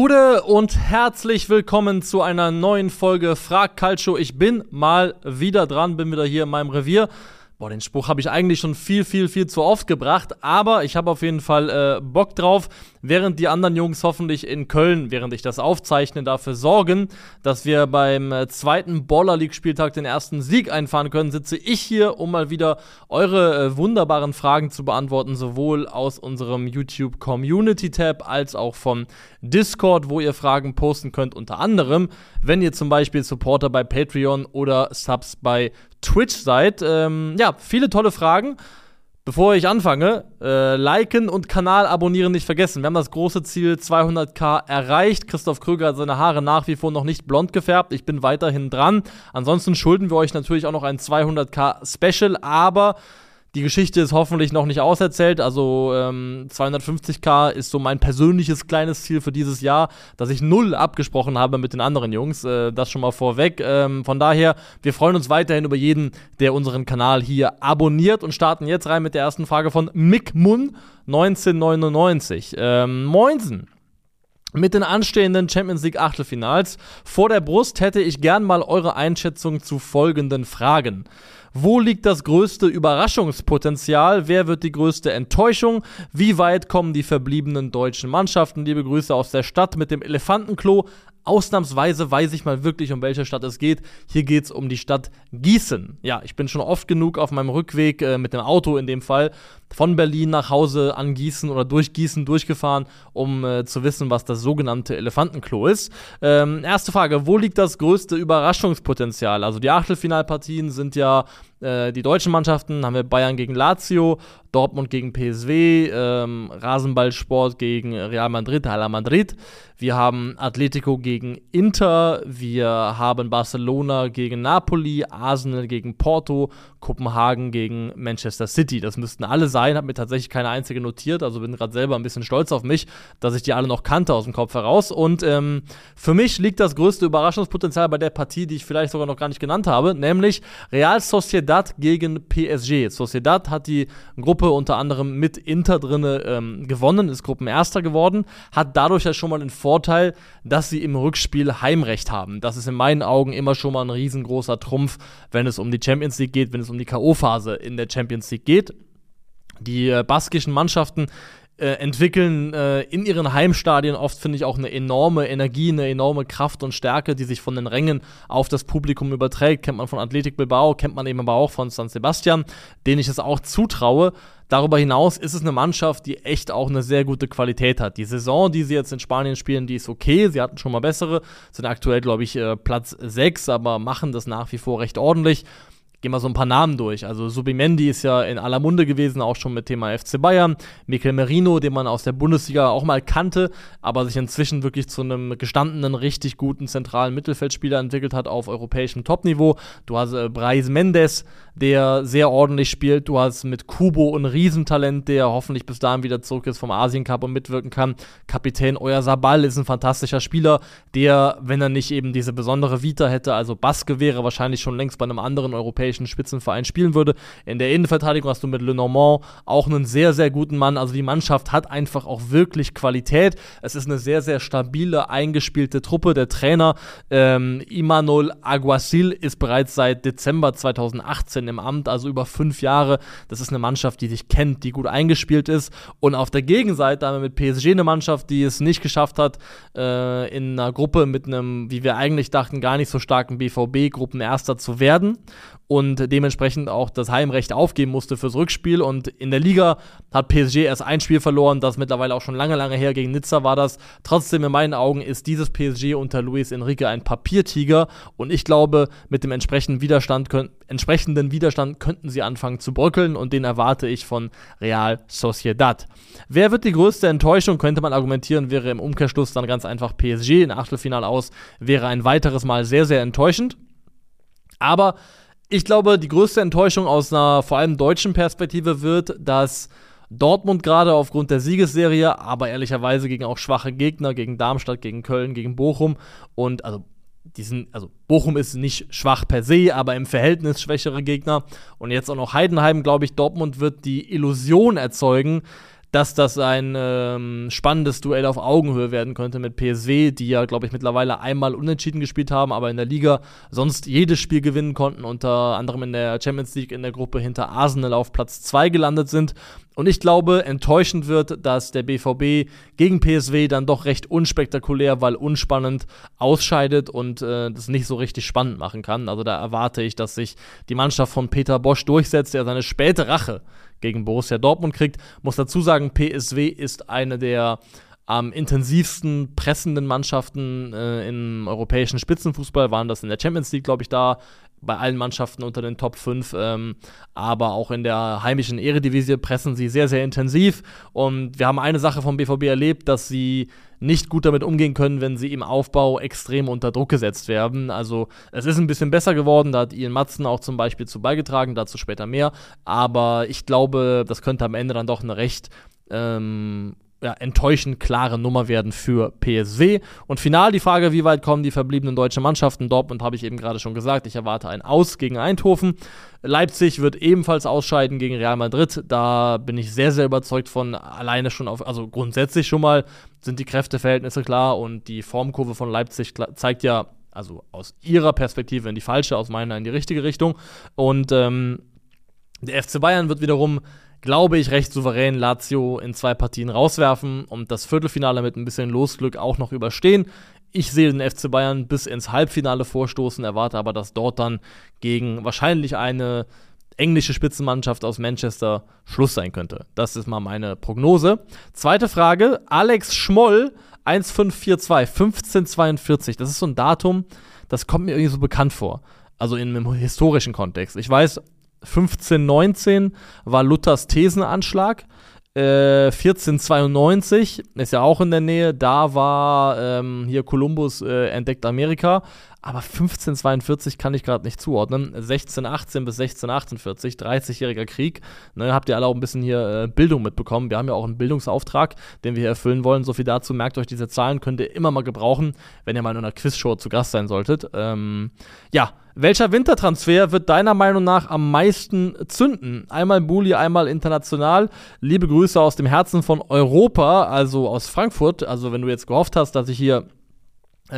Gute und herzlich willkommen zu einer neuen Folge Frag Calcio. Ich bin mal wieder dran, bin wieder hier in meinem Revier. Boah, den Spruch habe ich eigentlich schon viel, viel, viel zu oft gebracht, aber ich habe auf jeden Fall äh, Bock drauf, während die anderen Jungs hoffentlich in Köln, während ich das aufzeichne, dafür sorgen, dass wir beim äh, zweiten Baller League Spieltag den ersten Sieg einfahren können, sitze ich hier, um mal wieder eure äh, wunderbaren Fragen zu beantworten, sowohl aus unserem YouTube Community Tab als auch vom Discord, wo ihr Fragen posten könnt, unter anderem, wenn ihr zum Beispiel Supporter bei Patreon oder Subs bei Twitch seid. Ähm, ja, viele tolle Fragen. Bevor ich anfange, äh, liken und Kanal abonnieren nicht vergessen. Wir haben das große Ziel 200k erreicht. Christoph Kröger hat seine Haare nach wie vor noch nicht blond gefärbt. Ich bin weiterhin dran. Ansonsten schulden wir euch natürlich auch noch ein 200k Special, aber die Geschichte ist hoffentlich noch nicht auserzählt. Also ähm, 250k ist so mein persönliches kleines Ziel für dieses Jahr, dass ich null abgesprochen habe mit den anderen Jungs. Äh, das schon mal vorweg. Ähm, von daher, wir freuen uns weiterhin über jeden, der unseren Kanal hier abonniert und starten jetzt rein mit der ersten Frage von Mick Munn 1999. Ähm, Moinsen. Mit den anstehenden Champions League Achtelfinals vor der Brust hätte ich gern mal eure Einschätzung zu folgenden Fragen. Wo liegt das größte Überraschungspotenzial? Wer wird die größte Enttäuschung? Wie weit kommen die verbliebenen deutschen Mannschaften? Liebe Grüße aus der Stadt mit dem Elefantenklo. Ausnahmsweise weiß ich mal wirklich, um welche Stadt es geht. Hier geht es um die Stadt Gießen. Ja, ich bin schon oft genug auf meinem Rückweg äh, mit dem Auto in dem Fall von Berlin nach Hause an Gießen oder durch Gießen durchgefahren, um äh, zu wissen, was das sogenannte Elefantenklo ist. Ähm, erste Frage: Wo liegt das größte Überraschungspotenzial? Also, die Achtelfinalpartien sind ja äh, die deutschen Mannschaften. Haben wir Bayern gegen Lazio, Dortmund gegen PSW, ähm, Rasenballsport gegen Real Madrid, Hala Madrid. Wir haben Atletico gegen Inter, wir haben Barcelona gegen Napoli, Arsenal gegen Porto, Kopenhagen gegen Manchester City. Das müssten alle sein, habe mir tatsächlich keine einzige notiert, also bin gerade selber ein bisschen stolz auf mich, dass ich die alle noch kannte aus dem Kopf heraus. Und ähm, für mich liegt das größte Überraschungspotenzial bei der Partie, die ich vielleicht sogar noch gar nicht genannt habe, nämlich Real Sociedad gegen PSG. Sociedad hat die Gruppe unter anderem mit Inter drinne ähm, gewonnen, ist Gruppenerster geworden, hat dadurch ja schon mal den Vorteil, dass sie im Rückspiel Heimrecht haben. Das ist in meinen Augen immer schon mal ein riesengroßer Trumpf, wenn es um die Champions League geht, wenn es um die K.O.-Phase in der Champions League geht. Die äh, baskischen Mannschaften äh, entwickeln äh, in ihren Heimstadien oft, finde ich, auch eine enorme Energie, eine enorme Kraft und Stärke, die sich von den Rängen auf das Publikum überträgt. Kennt man von Athletic Bilbao, kennt man eben aber auch von San Sebastian, denen ich es auch zutraue. Darüber hinaus ist es eine Mannschaft, die echt auch eine sehr gute Qualität hat. Die Saison, die sie jetzt in Spanien spielen, die ist okay. Sie hatten schon mal bessere, sind aktuell, glaube ich, äh, Platz 6, aber machen das nach wie vor recht ordentlich. Gehen wir so ein paar Namen durch. Also Subimendi ist ja in aller Munde gewesen, auch schon mit Thema FC Bayern. Mikel Merino, den man aus der Bundesliga auch mal kannte, aber sich inzwischen wirklich zu einem gestandenen, richtig guten zentralen Mittelfeldspieler entwickelt hat auf europäischem Topniveau. Du hast äh, Brais Mendes, der sehr ordentlich spielt. Du hast mit Kubo ein Riesentalent, der hoffentlich bis dahin wieder zurück ist vom Asien Cup und mitwirken kann. Kapitän Euer Sabal ist ein fantastischer Spieler, der, wenn er nicht eben diese besondere Vita hätte, also Baske wäre, wahrscheinlich schon längst bei einem anderen europäischen Spitzenverein spielen würde. In der Innenverteidigung hast du mit Lenormand auch einen sehr, sehr guten Mann. Also die Mannschaft hat einfach auch wirklich Qualität. Es ist eine sehr, sehr stabile, eingespielte Truppe. Der Trainer ähm, Imanol Aguasil ist bereits seit Dezember 2018 im Amt, also über fünf Jahre. Das ist eine Mannschaft, die sich kennt, die gut eingespielt ist. Und auf der Gegenseite haben wir mit PSG eine Mannschaft, die es nicht geschafft hat, äh, in einer Gruppe mit einem, wie wir eigentlich dachten, gar nicht so starken BVB-Gruppenerster zu werden und dementsprechend auch das Heimrecht aufgeben musste fürs Rückspiel. Und in der Liga hat PSG erst ein Spiel verloren, das mittlerweile auch schon lange, lange her gegen Nizza war das. Trotzdem in meinen Augen ist dieses PSG unter Luis Enrique ein Papiertiger und ich glaube, mit dem entsprechenden Widerstand, entsprechenden Widerstand könnten sie anfangen zu bröckeln und den erwarte ich von Real Sociedad. Wer wird die größte Enttäuschung, könnte man argumentieren, wäre im Umkehrschluss dann ganz einfach PSG. In Achtelfinale aus wäre ein weiteres Mal sehr, sehr enttäuschend. Aber ich glaube, die größte Enttäuschung aus einer vor allem deutschen Perspektive wird, dass Dortmund gerade aufgrund der Siegesserie, aber ehrlicherweise gegen auch schwache Gegner, gegen Darmstadt, gegen Köln, gegen Bochum und also diesen, also Bochum ist nicht schwach per se, aber im Verhältnis schwächere Gegner. Und jetzt auch noch Heidenheim, glaube ich, Dortmund wird die Illusion erzeugen, dass das ein ähm, spannendes Duell auf Augenhöhe werden könnte mit PSW, die ja, glaube ich, mittlerweile einmal unentschieden gespielt haben, aber in der Liga sonst jedes Spiel gewinnen konnten, unter anderem in der Champions League in der Gruppe hinter Arsenal auf Platz 2 gelandet sind. Und ich glaube, enttäuschend wird, dass der BVB gegen PSW dann doch recht unspektakulär, weil unspannend ausscheidet und äh, das nicht so richtig spannend machen kann. Also da erwarte ich, dass sich die Mannschaft von Peter Bosch durchsetzt, der seine späte Rache gegen Borussia Dortmund kriegt. Muss dazu sagen, PSW ist eine der am intensivsten pressenden Mannschaften äh, im europäischen Spitzenfußball. Waren das in der Champions League, glaube ich, da bei allen Mannschaften unter den Top 5, ähm, aber auch in der heimischen Eredivisie pressen sie sehr, sehr intensiv. Und wir haben eine Sache vom BVB erlebt, dass sie nicht gut damit umgehen können, wenn sie im Aufbau extrem unter Druck gesetzt werden. Also es ist ein bisschen besser geworden, da hat Ian Matzen auch zum Beispiel zu beigetragen, dazu später mehr. Aber ich glaube, das könnte am Ende dann doch eine recht ähm, ja, enttäuschend klare Nummer werden für PSW. Und final die Frage, wie weit kommen die verbliebenen deutschen Mannschaften? Dortmund habe ich eben gerade schon gesagt, ich erwarte ein Aus gegen Eindhoven. Leipzig wird ebenfalls ausscheiden gegen Real Madrid. Da bin ich sehr, sehr überzeugt von. Alleine schon auf, also grundsätzlich schon mal sind die Kräfteverhältnisse klar und die Formkurve von Leipzig zeigt ja, also aus ihrer Perspektive in die falsche, aus meiner in die richtige Richtung. Und ähm, der FC Bayern wird wiederum glaube ich, recht souverän Lazio in zwei Partien rauswerfen und das Viertelfinale mit ein bisschen Losglück auch noch überstehen. Ich sehe den FC Bayern bis ins Halbfinale vorstoßen, erwarte aber, dass dort dann gegen wahrscheinlich eine englische Spitzenmannschaft aus Manchester Schluss sein könnte. Das ist mal meine Prognose. Zweite Frage: Alex Schmoll, 1542, 1542. Das ist so ein Datum, das kommt mir irgendwie so bekannt vor. Also in einem historischen Kontext. Ich weiß, 1519 war Luthers Thesenanschlag. Äh, 1492 ist ja auch in der Nähe. Da war ähm, hier Kolumbus äh, entdeckt Amerika. Aber 1542 kann ich gerade nicht zuordnen. 1618 bis 1648, 30-jähriger Krieg. Ne, habt ihr alle auch ein bisschen hier äh, Bildung mitbekommen. Wir haben ja auch einen Bildungsauftrag, den wir hier erfüllen wollen. So viel dazu. Merkt euch diese Zahlen, könnt ihr immer mal gebrauchen, wenn ihr mal in einer Quizshow zu Gast sein solltet. Ähm, ja, welcher Wintertransfer wird deiner Meinung nach am meisten zünden? Einmal Bulli, einmal international. Liebe Grüße aus dem Herzen von Europa, also aus Frankfurt. Also, wenn du jetzt gehofft hast, dass ich hier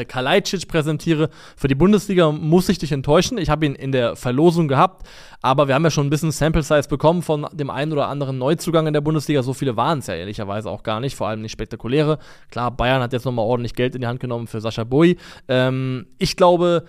Kalajdzic präsentiere für die Bundesliga, muss ich dich enttäuschen. Ich habe ihn in der Verlosung gehabt, aber wir haben ja schon ein bisschen Sample Size bekommen von dem einen oder anderen Neuzugang in der Bundesliga. So viele waren es ja ehrlicherweise auch gar nicht, vor allem nicht spektakuläre. Klar, Bayern hat jetzt nochmal ordentlich Geld in die Hand genommen für Sascha Bui. Ähm, ich glaube,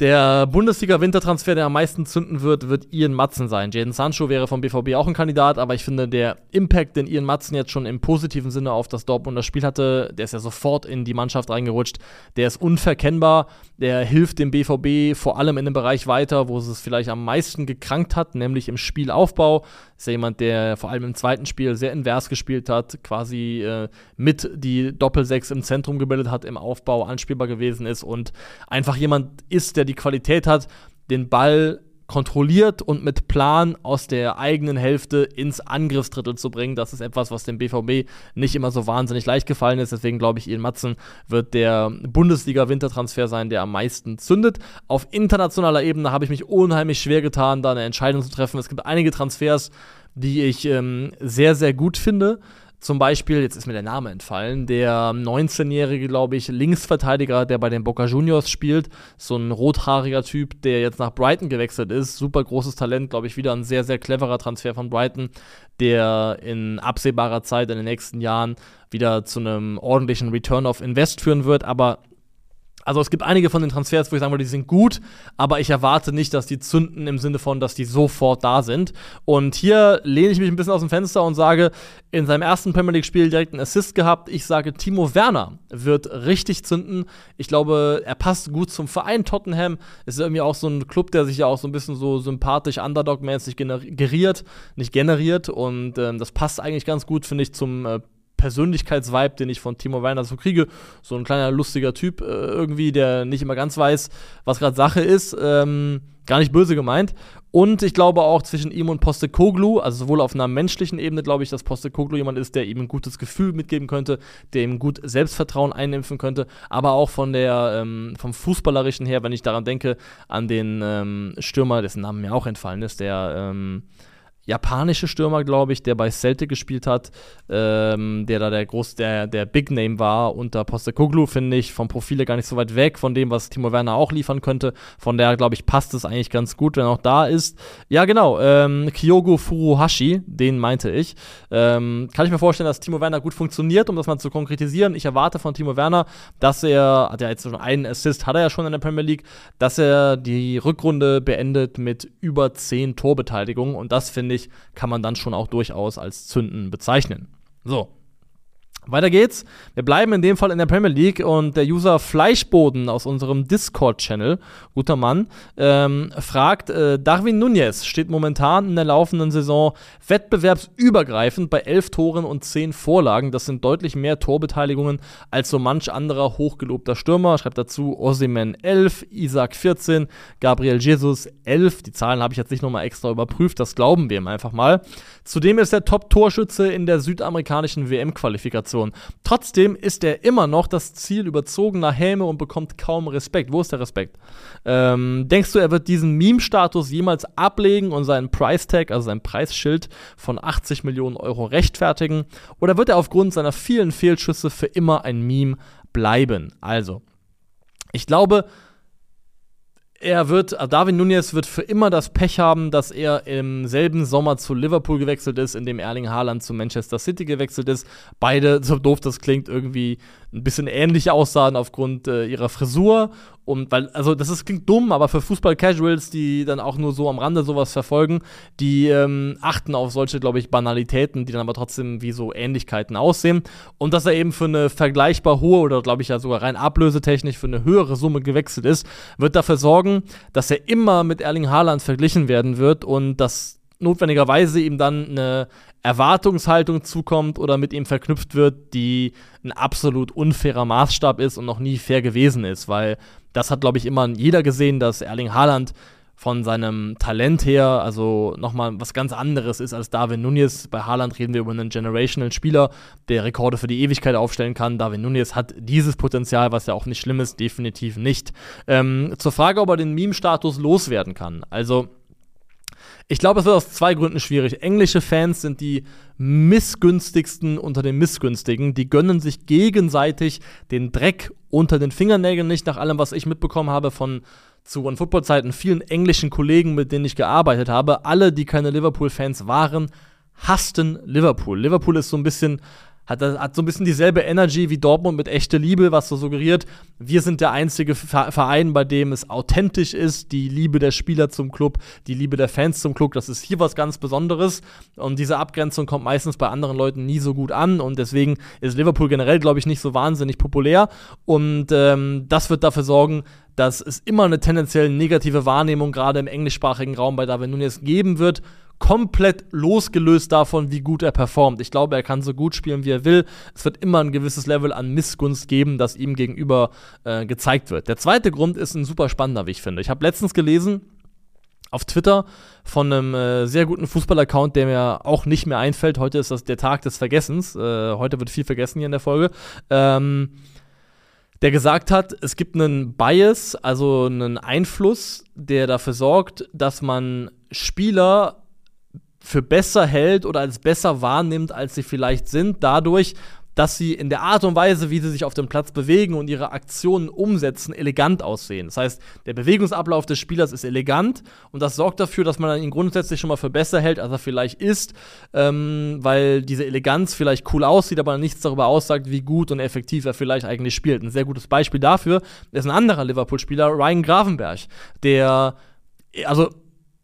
der Bundesliga-Wintertransfer, der am meisten zünden wird, wird Ian Matzen sein. Jaden Sancho wäre vom BVB auch ein Kandidat, aber ich finde, der Impact, den Ian Matzen jetzt schon im positiven Sinne auf das Dortmunder Spiel hatte, der ist ja sofort in die Mannschaft reingerutscht, der ist unverkennbar, der hilft dem BVB vor allem in dem Bereich weiter, wo es vielleicht am meisten gekrankt hat, nämlich im Spielaufbau. Ist ja jemand, der vor allem im zweiten Spiel sehr invers gespielt hat, quasi äh, mit die Doppelsechs im Zentrum gebildet hat, im Aufbau anspielbar gewesen ist und einfach jemand ist, der der die Qualität hat, den Ball kontrolliert und mit Plan aus der eigenen Hälfte ins Angriffsdrittel zu bringen. Das ist etwas, was dem BVB nicht immer so wahnsinnig leicht gefallen ist. Deswegen glaube ich, Ian Matzen wird der Bundesliga-Wintertransfer sein, der am meisten zündet. Auf internationaler Ebene habe ich mich unheimlich schwer getan, da eine Entscheidung zu treffen. Es gibt einige Transfers, die ich ähm, sehr, sehr gut finde. Zum Beispiel, jetzt ist mir der Name entfallen, der 19-jährige, glaube ich, Linksverteidiger, der bei den Boca Juniors spielt. So ein rothaariger Typ, der jetzt nach Brighton gewechselt ist. Super großes Talent, glaube ich, wieder ein sehr, sehr cleverer Transfer von Brighton, der in absehbarer Zeit in den nächsten Jahren wieder zu einem ordentlichen Return of Invest führen wird. Aber also es gibt einige von den Transfers, wo ich sagen würde, die sind gut, aber ich erwarte nicht, dass die zünden im Sinne von, dass die sofort da sind. Und hier lehne ich mich ein bisschen aus dem Fenster und sage, in seinem ersten Premier League-Spiel direkt einen Assist gehabt. Ich sage, Timo Werner wird richtig zünden. Ich glaube, er passt gut zum Verein Tottenham. Es ist irgendwie auch so ein Club, der sich ja auch so ein bisschen so sympathisch Underdog-mäßig generiert, nicht generiert. Und ähm, das passt eigentlich ganz gut, finde ich, zum äh, Persönlichkeitsvibe, den ich von Timo Werner so kriege. So ein kleiner lustiger Typ äh, irgendwie, der nicht immer ganz weiß, was gerade Sache ist. Ähm, gar nicht böse gemeint. Und ich glaube auch zwischen ihm und Postekoglu, also sowohl auf einer menschlichen Ebene, glaube ich, dass Postekoglu jemand ist, der ihm ein gutes Gefühl mitgeben könnte, der ihm gut Selbstvertrauen einimpfen könnte, aber auch von der, ähm, vom Fußballerischen her, wenn ich daran denke, an den ähm, Stürmer, dessen Name mir auch entfallen ist, der, ähm, japanische Stürmer, glaube ich, der bei Celtic gespielt hat, ähm, der da der groß, der, der Big Name war unter Postecoglou, finde ich, vom Profil gar nicht so weit weg von dem, was Timo Werner auch liefern könnte. Von daher, glaube ich, passt es eigentlich ganz gut, wenn er auch da ist. Ja, genau, ähm, Kyogo Furuhashi, den meinte ich. Ähm, kann ich mir vorstellen, dass Timo Werner gut funktioniert, um das mal zu konkretisieren. Ich erwarte von Timo Werner, dass er, hat ja jetzt schon einen Assist, hat er ja schon in der Premier League, dass er die Rückrunde beendet mit über 10 Torbeteiligungen und das finde ich ich, kann man dann schon auch durchaus als Zünden bezeichnen. So, weiter geht's. Wir bleiben in dem Fall in der Premier League und der User Fleischboden aus unserem Discord-Channel, guter Mann, ähm, fragt, äh, Darwin Nunez steht momentan in der laufenden Saison wettbewerbsübergreifend bei elf Toren und zehn Vorlagen. Das sind deutlich mehr Torbeteiligungen als so manch anderer hochgelobter Stürmer. Schreibt dazu Osimen 11, Isaac 14, Gabriel Jesus 11. Die Zahlen habe ich jetzt nicht nochmal extra überprüft, das glauben wir ihm einfach mal. Zudem ist er Top-Torschütze in der südamerikanischen WM-Qualifikation. Situation. Trotzdem ist er immer noch das Ziel überzogener Helme und bekommt kaum Respekt. Wo ist der Respekt? Ähm, denkst du, er wird diesen Meme-Status jemals ablegen und seinen Price-Tag, also sein Preisschild von 80 Millionen Euro rechtfertigen? Oder wird er aufgrund seiner vielen Fehlschüsse für immer ein Meme bleiben? Also, ich glaube, er wird, äh, Darwin Nunez wird für immer das Pech haben, dass er im selben Sommer zu Liverpool gewechselt ist, in dem Erling Haaland zu Manchester City gewechselt ist. Beide, so doof das klingt, irgendwie ein bisschen ähnlich aussahen aufgrund äh, ihrer Frisur. Und weil, also das ist, klingt dumm, aber für Fußball-Casuals, die dann auch nur so am Rande sowas verfolgen, die ähm, achten auf solche, glaube ich, Banalitäten, die dann aber trotzdem wie so Ähnlichkeiten aussehen. Und dass er eben für eine vergleichbar hohe oder glaube ich ja sogar rein ablösetechnisch für eine höhere Summe gewechselt ist, wird dafür sorgen, dass er immer mit Erling Haaland verglichen werden wird und dass notwendigerweise ihm dann eine Erwartungshaltung zukommt oder mit ihm verknüpft wird, die ein absolut unfairer Maßstab ist und noch nie fair gewesen ist, weil das hat, glaube ich, immer jeder gesehen, dass Erling Haaland von seinem Talent her, also nochmal was ganz anderes ist als Darwin Nunez. Bei Haaland reden wir über einen generational Spieler, der Rekorde für die Ewigkeit aufstellen kann. Darwin Nunez hat dieses Potenzial, was ja auch nicht schlimm ist, definitiv nicht. Ähm, zur Frage, ob er den Meme-Status loswerden kann. Also, ich glaube, es wird aus zwei Gründen schwierig. Englische Fans sind die missgünstigsten unter den missgünstigen. Die gönnen sich gegenseitig den Dreck unter den Fingernägeln nicht, nach allem, was ich mitbekommen habe von zu One-Football-Zeiten vielen englischen Kollegen, mit denen ich gearbeitet habe. Alle, die keine Liverpool-Fans waren, hassten Liverpool. Liverpool ist so ein bisschen hat, hat so ein bisschen dieselbe Energy wie Dortmund mit echter Liebe, was so suggeriert, wir sind der einzige Verein, bei dem es authentisch ist, die Liebe der Spieler zum Club, die Liebe der Fans zum Club, das ist hier was ganz Besonderes. Und diese Abgrenzung kommt meistens bei anderen Leuten nie so gut an. Und deswegen ist Liverpool generell, glaube ich, nicht so wahnsinnig populär. Und ähm, das wird dafür sorgen, dass es immer eine tendenziell negative Wahrnehmung gerade im englischsprachigen Raum bei David Nunes geben wird komplett losgelöst davon, wie gut er performt. Ich glaube, er kann so gut spielen, wie er will. Es wird immer ein gewisses Level an Missgunst geben, das ihm gegenüber äh, gezeigt wird. Der zweite Grund ist ein super spannender, wie ich finde. Ich habe letztens gelesen, auf Twitter von einem äh, sehr guten Fußball-Account, der mir auch nicht mehr einfällt. Heute ist das der Tag des Vergessens. Äh, heute wird viel vergessen hier in der Folge. Ähm, der gesagt hat, es gibt einen Bias, also einen Einfluss, der dafür sorgt, dass man Spieler für besser hält oder als besser wahrnimmt, als sie vielleicht sind, dadurch, dass sie in der Art und Weise, wie sie sich auf dem Platz bewegen und ihre Aktionen umsetzen, elegant aussehen. Das heißt, der Bewegungsablauf des Spielers ist elegant und das sorgt dafür, dass man ihn grundsätzlich schon mal für besser hält, als er vielleicht ist, ähm, weil diese Eleganz vielleicht cool aussieht, aber nichts darüber aussagt, wie gut und effektiv er vielleicht eigentlich spielt. Ein sehr gutes Beispiel dafür ist ein anderer Liverpool-Spieler, Ryan Gravenberg, der also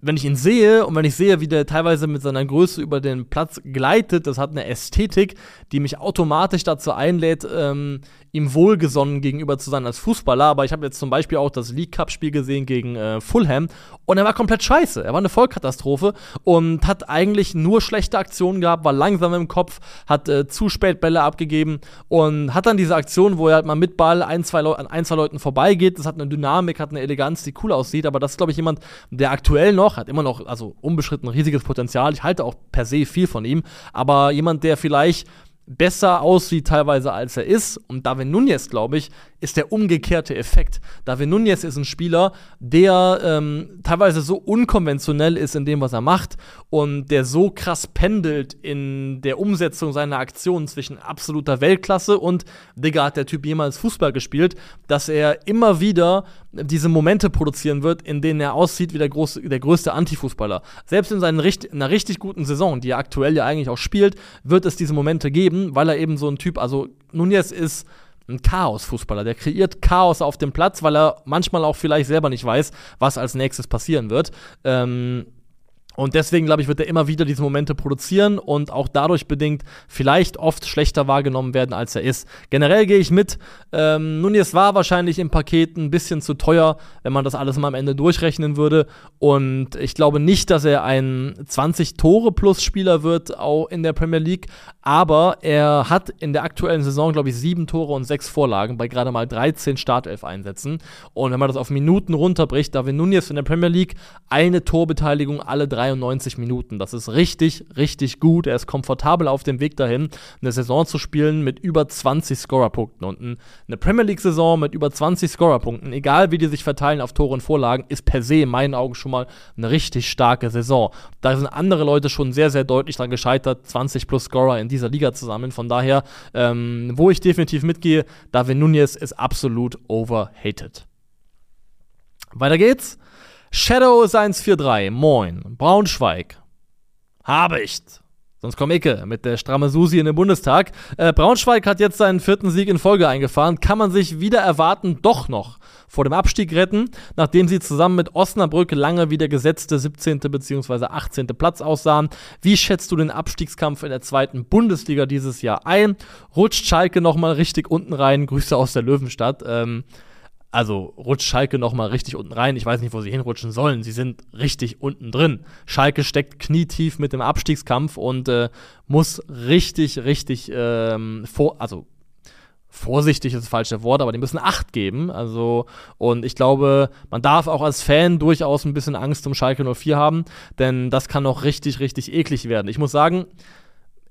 wenn ich ihn sehe und wenn ich sehe, wie der teilweise mit seiner Größe über den Platz gleitet, das hat eine Ästhetik, die mich automatisch dazu einlädt, ähm, ihm wohlgesonnen gegenüber zu sein als Fußballer. Aber ich habe jetzt zum Beispiel auch das League Cup-Spiel gesehen gegen äh, Fulham und er war komplett scheiße. Er war eine Vollkatastrophe und hat eigentlich nur schlechte Aktionen gehabt, war langsam im Kopf, hat äh, zu spät Bälle abgegeben und hat dann diese Aktion, wo er halt mal mit Ball ein, zwei an ein, zwei Leuten vorbeigeht. Das hat eine Dynamik, hat eine Eleganz, die cool aussieht. Aber das ist, glaube ich, jemand, der aktuell noch, hat immer noch, also unbeschritten riesiges Potenzial. Ich halte auch per se viel von ihm. Aber jemand, der vielleicht besser aussieht teilweise als er ist. Und David Nunez, glaube ich, ist der umgekehrte Effekt. David Nunez ist ein Spieler, der ähm, teilweise so unkonventionell ist in dem, was er macht und der so krass pendelt in der Umsetzung seiner Aktionen zwischen absoluter Weltklasse und, Digga, hat der Typ jemals Fußball gespielt, dass er immer wieder diese Momente produzieren wird, in denen er aussieht wie der, große, der größte Antifußballer. Selbst in, seinen, in einer richtig guten Saison, die er aktuell ja eigentlich auch spielt, wird es diese Momente geben, weil er eben so ein Typ, also Nunez ist ein Chaos-Fußballer. Der kreiert Chaos auf dem Platz, weil er manchmal auch vielleicht selber nicht weiß, was als nächstes passieren wird. Ähm, und deswegen, glaube ich, wird er immer wieder diese Momente produzieren und auch dadurch bedingt vielleicht oft schlechter wahrgenommen werden, als er ist. Generell gehe ich mit. Ähm, Nunez war wahrscheinlich im Paket ein bisschen zu teuer, wenn man das alles mal am Ende durchrechnen würde. Und ich glaube nicht, dass er ein 20-Tore-Plus-Spieler wird, auch in der Premier League. Aber er hat in der aktuellen Saison, glaube ich, sieben Tore und sechs Vorlagen bei gerade mal 13 Startelf-Einsätzen. Und wenn man das auf Minuten runterbricht, da wir Nunez in der Premier League eine Torbeteiligung alle drei 93 Minuten. Das ist richtig, richtig gut. Er ist komfortabel auf dem Weg dahin, eine Saison zu spielen mit über 20 Scorerpunkten. Und eine Premier League-Saison mit über 20 Scorerpunkten, egal wie die sich verteilen auf Tore und Vorlagen, ist per se in meinen Augen schon mal eine richtig starke Saison. Da sind andere Leute schon sehr, sehr deutlich daran gescheitert, 20 plus Scorer in dieser Liga zu sammeln. Von daher, ähm, wo ich definitiv mitgehe, David Nunez ist absolut overhated. Weiter geht's. Shadow ist 143, moin. Braunschweig. Habicht. Sonst komm ich mit der stramme Susi in den Bundestag. Äh, Braunschweig hat jetzt seinen vierten Sieg in Folge eingefahren. Kann man sich wieder erwarten, doch noch vor dem Abstieg retten, nachdem sie zusammen mit Osnabrück lange wie der gesetzte 17. bzw. 18. Platz aussahen. Wie schätzt du den Abstiegskampf in der zweiten Bundesliga dieses Jahr ein? Rutscht Schalke nochmal richtig unten rein? Grüße aus der Löwenstadt. Ähm, also rutscht Schalke noch mal richtig unten rein. Ich weiß nicht, wo sie hinrutschen sollen. Sie sind richtig unten drin. Schalke steckt knietief mit dem Abstiegskampf und äh, muss richtig, richtig ähm, vor, also vorsichtig ist das falsche Wort, aber die müssen Acht geben. Also, und ich glaube, man darf auch als Fan durchaus ein bisschen Angst um Schalke 04 haben, denn das kann noch richtig, richtig eklig werden. Ich muss sagen,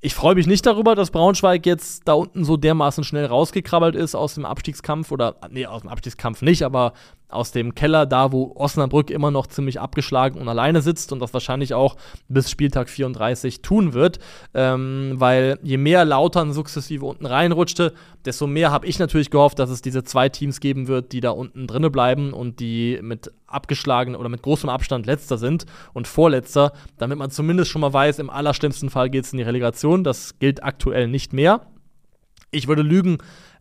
ich freue mich nicht darüber, dass Braunschweig jetzt da unten so dermaßen schnell rausgekrabbelt ist aus dem Abstiegskampf oder, nee, aus dem Abstiegskampf nicht, aber aus dem Keller, da wo Osnabrück immer noch ziemlich abgeschlagen und alleine sitzt und das wahrscheinlich auch bis Spieltag 34 tun wird, ähm, weil je mehr Lautern sukzessive unten reinrutschte, desto mehr habe ich natürlich gehofft, dass es diese zwei Teams geben wird, die da unten drinne bleiben und die mit abgeschlagen oder mit großem Abstand letzter sind und vorletzter, damit man zumindest schon mal weiß, im allerschlimmsten Fall geht es in die Relegation. Das gilt aktuell nicht mehr. Ich würde lügen,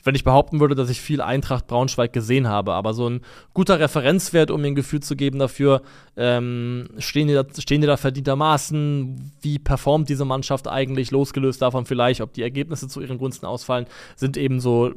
wenn ich behaupten würde, dass ich viel Eintracht Braunschweig gesehen habe. Aber so ein guter Referenzwert, um mir ein Gefühl zu geben dafür, ähm, stehen, die da, stehen die da verdientermaßen, wie performt diese Mannschaft eigentlich, losgelöst davon vielleicht, ob die Ergebnisse zu ihren Gunsten ausfallen, sind eben so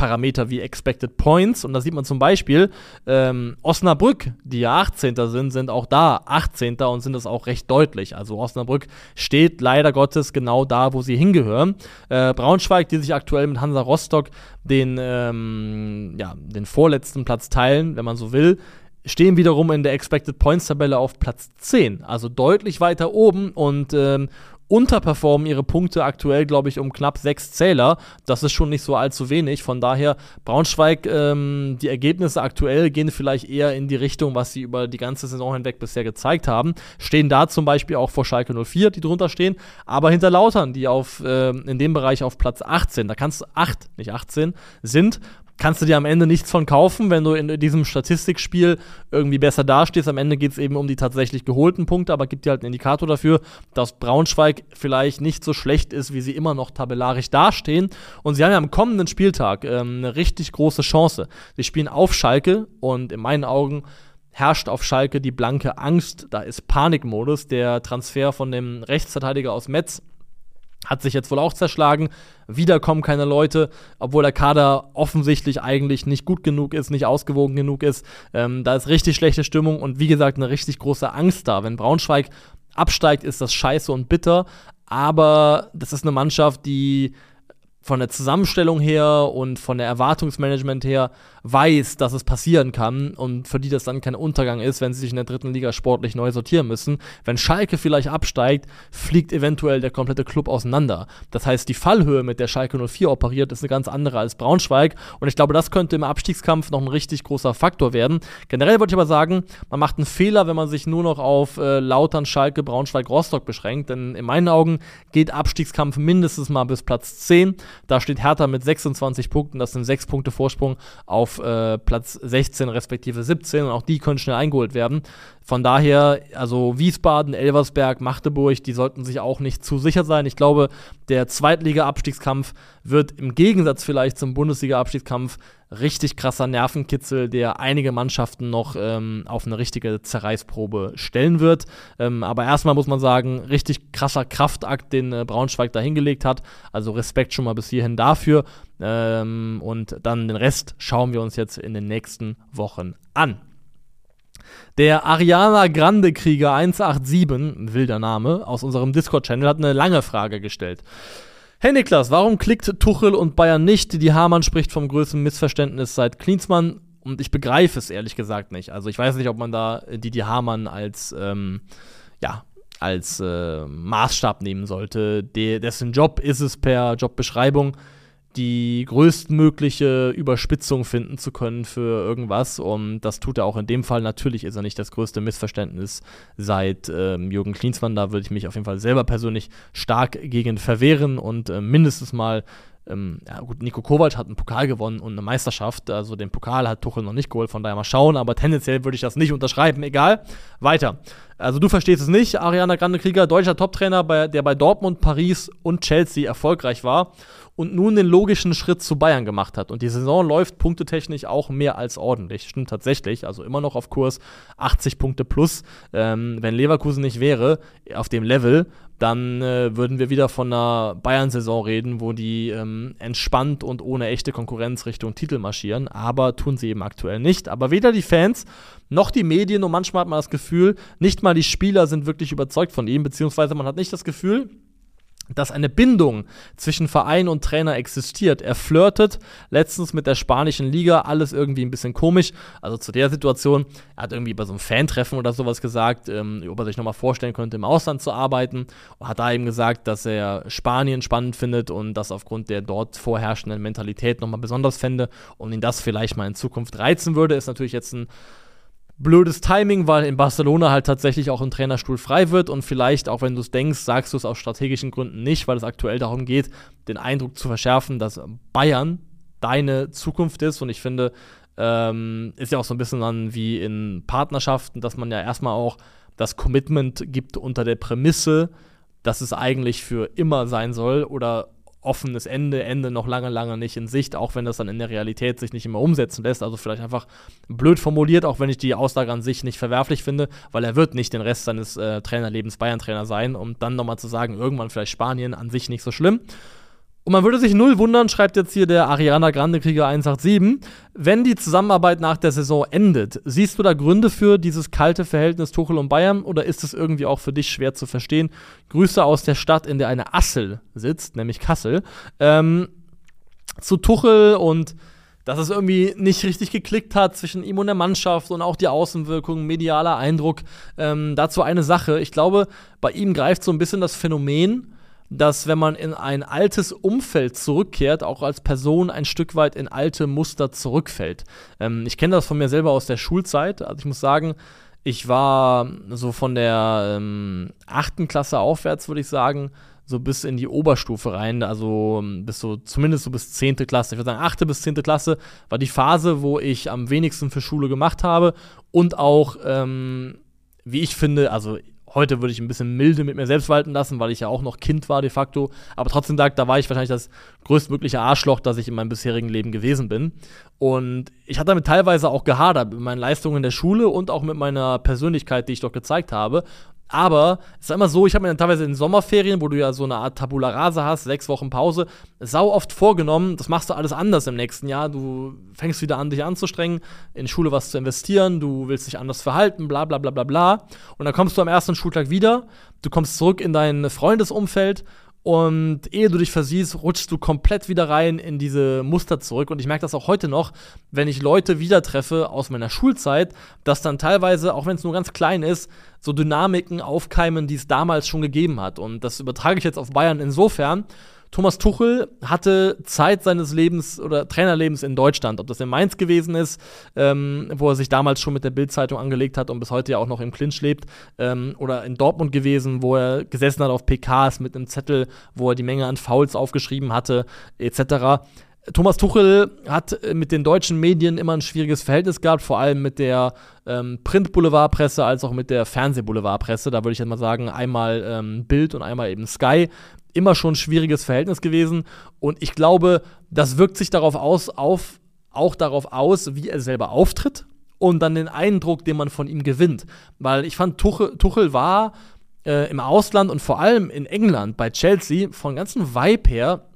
Parameter wie Expected Points. Und da sieht man zum Beispiel, ähm, Osnabrück, die ja 18. sind, sind auch da 18. und sind das auch recht deutlich. Also Osnabrück steht leider Gottes genau da, wo sie hingehören. Äh, Braunschweig, die sich aktuell mit Hansa Rostock den, ähm, ja, den vorletzten Platz teilen, wenn man so will, stehen wiederum in der Expected Points Tabelle auf Platz 10, also deutlich weiter oben und ähm, unterperformen ihre Punkte aktuell, glaube ich, um knapp sechs Zähler. Das ist schon nicht so allzu wenig. Von daher, Braunschweig, ähm, die Ergebnisse aktuell gehen vielleicht eher in die Richtung, was sie über die ganze Saison hinweg bisher gezeigt haben. Stehen da zum Beispiel auch vor Schalke 04, die drunter stehen, aber hinter Lautern, die auf, äh, in dem Bereich auf Platz 18, da kannst du 8, nicht 18, sind kannst du dir am Ende nichts von kaufen, wenn du in diesem Statistikspiel irgendwie besser dastehst. Am Ende geht es eben um die tatsächlich geholten Punkte, aber gibt dir halt einen Indikator dafür, dass Braunschweig vielleicht nicht so schlecht ist, wie sie immer noch tabellarisch dastehen. Und sie haben ja am kommenden Spieltag ähm, eine richtig große Chance. Sie spielen auf Schalke und in meinen Augen herrscht auf Schalke die blanke Angst. Da ist Panikmodus. Der Transfer von dem Rechtsverteidiger aus Metz hat sich jetzt wohl auch zerschlagen. Wieder kommen keine Leute, obwohl der Kader offensichtlich eigentlich nicht gut genug ist, nicht ausgewogen genug ist. Ähm, da ist richtig schlechte Stimmung und wie gesagt eine richtig große Angst da. Wenn Braunschweig absteigt, ist das scheiße und bitter. Aber das ist eine Mannschaft, die von der Zusammenstellung her und von der Erwartungsmanagement her weiß, dass es passieren kann und für die das dann kein Untergang ist, wenn sie sich in der dritten Liga sportlich neu sortieren müssen. Wenn Schalke vielleicht absteigt, fliegt eventuell der komplette Club auseinander. Das heißt, die Fallhöhe, mit der Schalke 04 operiert, ist eine ganz andere als Braunschweig und ich glaube, das könnte im Abstiegskampf noch ein richtig großer Faktor werden. Generell würde ich aber sagen, man macht einen Fehler, wenn man sich nur noch auf äh, Lautern, Schalke, Braunschweig, Rostock beschränkt, denn in meinen Augen geht Abstiegskampf mindestens mal bis Platz 10. Da steht Hertha mit 26 Punkten, das sind 6 Punkte Vorsprung auf äh, Platz 16 respektive 17 und auch die können schnell eingeholt werden. Von daher, also Wiesbaden, Elversberg, Magdeburg, die sollten sich auch nicht zu sicher sein. Ich glaube, der Zweitliga-Abstiegskampf wird im Gegensatz vielleicht zum Bundesliga-Abstiegskampf richtig krasser Nervenkitzel, der einige Mannschaften noch ähm, auf eine richtige Zerreißprobe stellen wird. Ähm, aber erstmal muss man sagen, richtig krasser Kraftakt, den äh, Braunschweig da hingelegt hat. Also Respekt schon mal bis hierhin dafür. Ähm, und dann den Rest schauen wir uns jetzt in den nächsten Wochen an. Der Ariana Grande Krieger 187, ein wilder Name, aus unserem Discord-Channel hat eine lange Frage gestellt. Hey Niklas, warum klickt Tuchel und Bayern nicht? Die Hamann spricht vom größten Missverständnis seit Klinsmann und ich begreife es ehrlich gesagt nicht. Also ich weiß nicht, ob man da Didi Hamann als, ähm, ja, als äh, Maßstab nehmen sollte. De dessen Job ist es per Jobbeschreibung die größtmögliche Überspitzung finden zu können für irgendwas. Und das tut er auch in dem Fall. Natürlich ist er nicht das größte Missverständnis seit ähm, Jürgen Klinsmann. Da würde ich mich auf jeden Fall selber persönlich stark gegen verwehren und äh, mindestens mal ähm, ja gut, Nico Kovac hat einen Pokal gewonnen und eine Meisterschaft. Also den Pokal hat Tuchel noch nicht geholt, von daher mal schauen. Aber tendenziell würde ich das nicht unterschreiben. Egal. Weiter. Also du verstehst es nicht. Ariana Grande Krieger, deutscher Toptrainer, bei, der bei Dortmund, Paris und Chelsea erfolgreich war und nun den logischen Schritt zu Bayern gemacht hat. Und die Saison läuft punktetechnisch auch mehr als ordentlich. Stimmt tatsächlich. Also immer noch auf Kurs 80 Punkte plus. Ähm, wenn Leverkusen nicht wäre auf dem Level, dann äh, würden wir wieder von einer Bayern-Saison reden, wo die ähm, entspannt und ohne echte Konkurrenz Richtung Titel marschieren. Aber tun sie eben aktuell nicht. Aber weder die Fans noch die Medien und manchmal hat man das Gefühl, nicht mal die Spieler sind wirklich überzeugt von ihm, beziehungsweise man hat nicht das Gefühl, dass eine Bindung zwischen Verein und Trainer existiert. Er flirtet letztens mit der spanischen Liga, alles irgendwie ein bisschen komisch. Also zu der Situation, er hat irgendwie bei so einem Fantreffen oder sowas gesagt, ähm, ob er sich nochmal vorstellen könnte, im Ausland zu arbeiten. Und hat da eben gesagt, dass er Spanien spannend findet und das aufgrund der dort vorherrschenden Mentalität nochmal besonders fände und ihn das vielleicht mal in Zukunft reizen würde. Ist natürlich jetzt ein blödes Timing, weil in Barcelona halt tatsächlich auch ein Trainerstuhl frei wird und vielleicht, auch wenn du es denkst, sagst du es aus strategischen Gründen nicht, weil es aktuell darum geht, den Eindruck zu verschärfen, dass Bayern deine Zukunft ist. Und ich finde, ähm, ist ja auch so ein bisschen dann wie in Partnerschaften, dass man ja erstmal auch das Commitment gibt unter der Prämisse, dass es eigentlich für immer sein soll oder offenes Ende, Ende noch lange, lange nicht in Sicht, auch wenn das dann in der Realität sich nicht immer umsetzen lässt. Also vielleicht einfach blöd formuliert, auch wenn ich die Aussage an sich nicht verwerflich finde, weil er wird nicht den Rest seines äh, Trainerlebens Bayern-Trainer sein, um dann nochmal zu sagen, irgendwann vielleicht Spanien an sich nicht so schlimm. Und man würde sich null wundern, schreibt jetzt hier der Ariana Grande Krieger 187, wenn die Zusammenarbeit nach der Saison endet. Siehst du da Gründe für dieses kalte Verhältnis Tuchel und Bayern oder ist es irgendwie auch für dich schwer zu verstehen? Grüße aus der Stadt, in der eine Assel sitzt, nämlich Kassel. Ähm, zu Tuchel und dass es irgendwie nicht richtig geklickt hat zwischen ihm und der Mannschaft und auch die Außenwirkung, medialer Eindruck. Ähm, dazu eine Sache. Ich glaube, bei ihm greift so ein bisschen das Phänomen dass wenn man in ein altes Umfeld zurückkehrt, auch als Person ein Stück weit in alte Muster zurückfällt. Ähm, ich kenne das von mir selber aus der Schulzeit. Also ich muss sagen, ich war so von der ähm, achten Klasse aufwärts, würde ich sagen, so bis in die Oberstufe rein, also ähm, bis so, zumindest so bis zehnte Klasse. Ich würde sagen, achte bis zehnte Klasse war die Phase, wo ich am wenigsten für Schule gemacht habe und auch, ähm, wie ich finde, also heute würde ich ein bisschen milde mit mir selbst walten lassen, weil ich ja auch noch Kind war de facto. Aber trotzdem sagt, da war ich wahrscheinlich das größtmögliche Arschloch, das ich in meinem bisherigen Leben gewesen bin. Und ich hatte damit teilweise auch gehadert mit meinen Leistungen in der Schule und auch mit meiner Persönlichkeit, die ich doch gezeigt habe. Aber es ist immer so, ich habe mir dann teilweise in Sommerferien, wo du ja so eine Art Tabula Rasa hast, sechs Wochen Pause, sau oft vorgenommen, das machst du alles anders im nächsten Jahr. Du fängst wieder an, dich anzustrengen, in Schule was zu investieren, du willst dich anders verhalten, bla bla bla bla bla. Und dann kommst du am ersten Schultag wieder, du kommst zurück in dein Freundesumfeld Und ehe du dich versiehst, rutschst du komplett wieder rein in diese Muster zurück. Und ich merke das auch heute noch, wenn ich Leute wieder treffe aus meiner Schulzeit, dass dann teilweise, auch wenn es nur ganz klein ist, so Dynamiken aufkeimen, die es damals schon gegeben hat. Und das übertrage ich jetzt auf Bayern insofern, Thomas Tuchel hatte Zeit seines Lebens oder Trainerlebens in Deutschland, ob das in Mainz gewesen ist, ähm, wo er sich damals schon mit der Bildzeitung angelegt hat und bis heute ja auch noch im Clinch lebt, ähm, oder in Dortmund gewesen, wo er gesessen hat auf PKs mit einem Zettel, wo er die Menge an Fouls aufgeschrieben hatte, etc. Thomas Tuchel hat mit den deutschen Medien immer ein schwieriges Verhältnis gehabt, vor allem mit der ähm, Print-Boulevardpresse als auch mit der Fernseh-Boulevardpresse. Da würde ich jetzt mal sagen, einmal ähm, Bild und einmal eben Sky immer schon ein schwieriges Verhältnis gewesen. Und ich glaube, das wirkt sich darauf aus, auf, auch darauf aus, wie er selber auftritt und dann den Eindruck, den man von ihm gewinnt. Weil ich fand, Tuchel, Tuchel war äh, im Ausland und vor allem in England bei Chelsea von ganzen Vibe her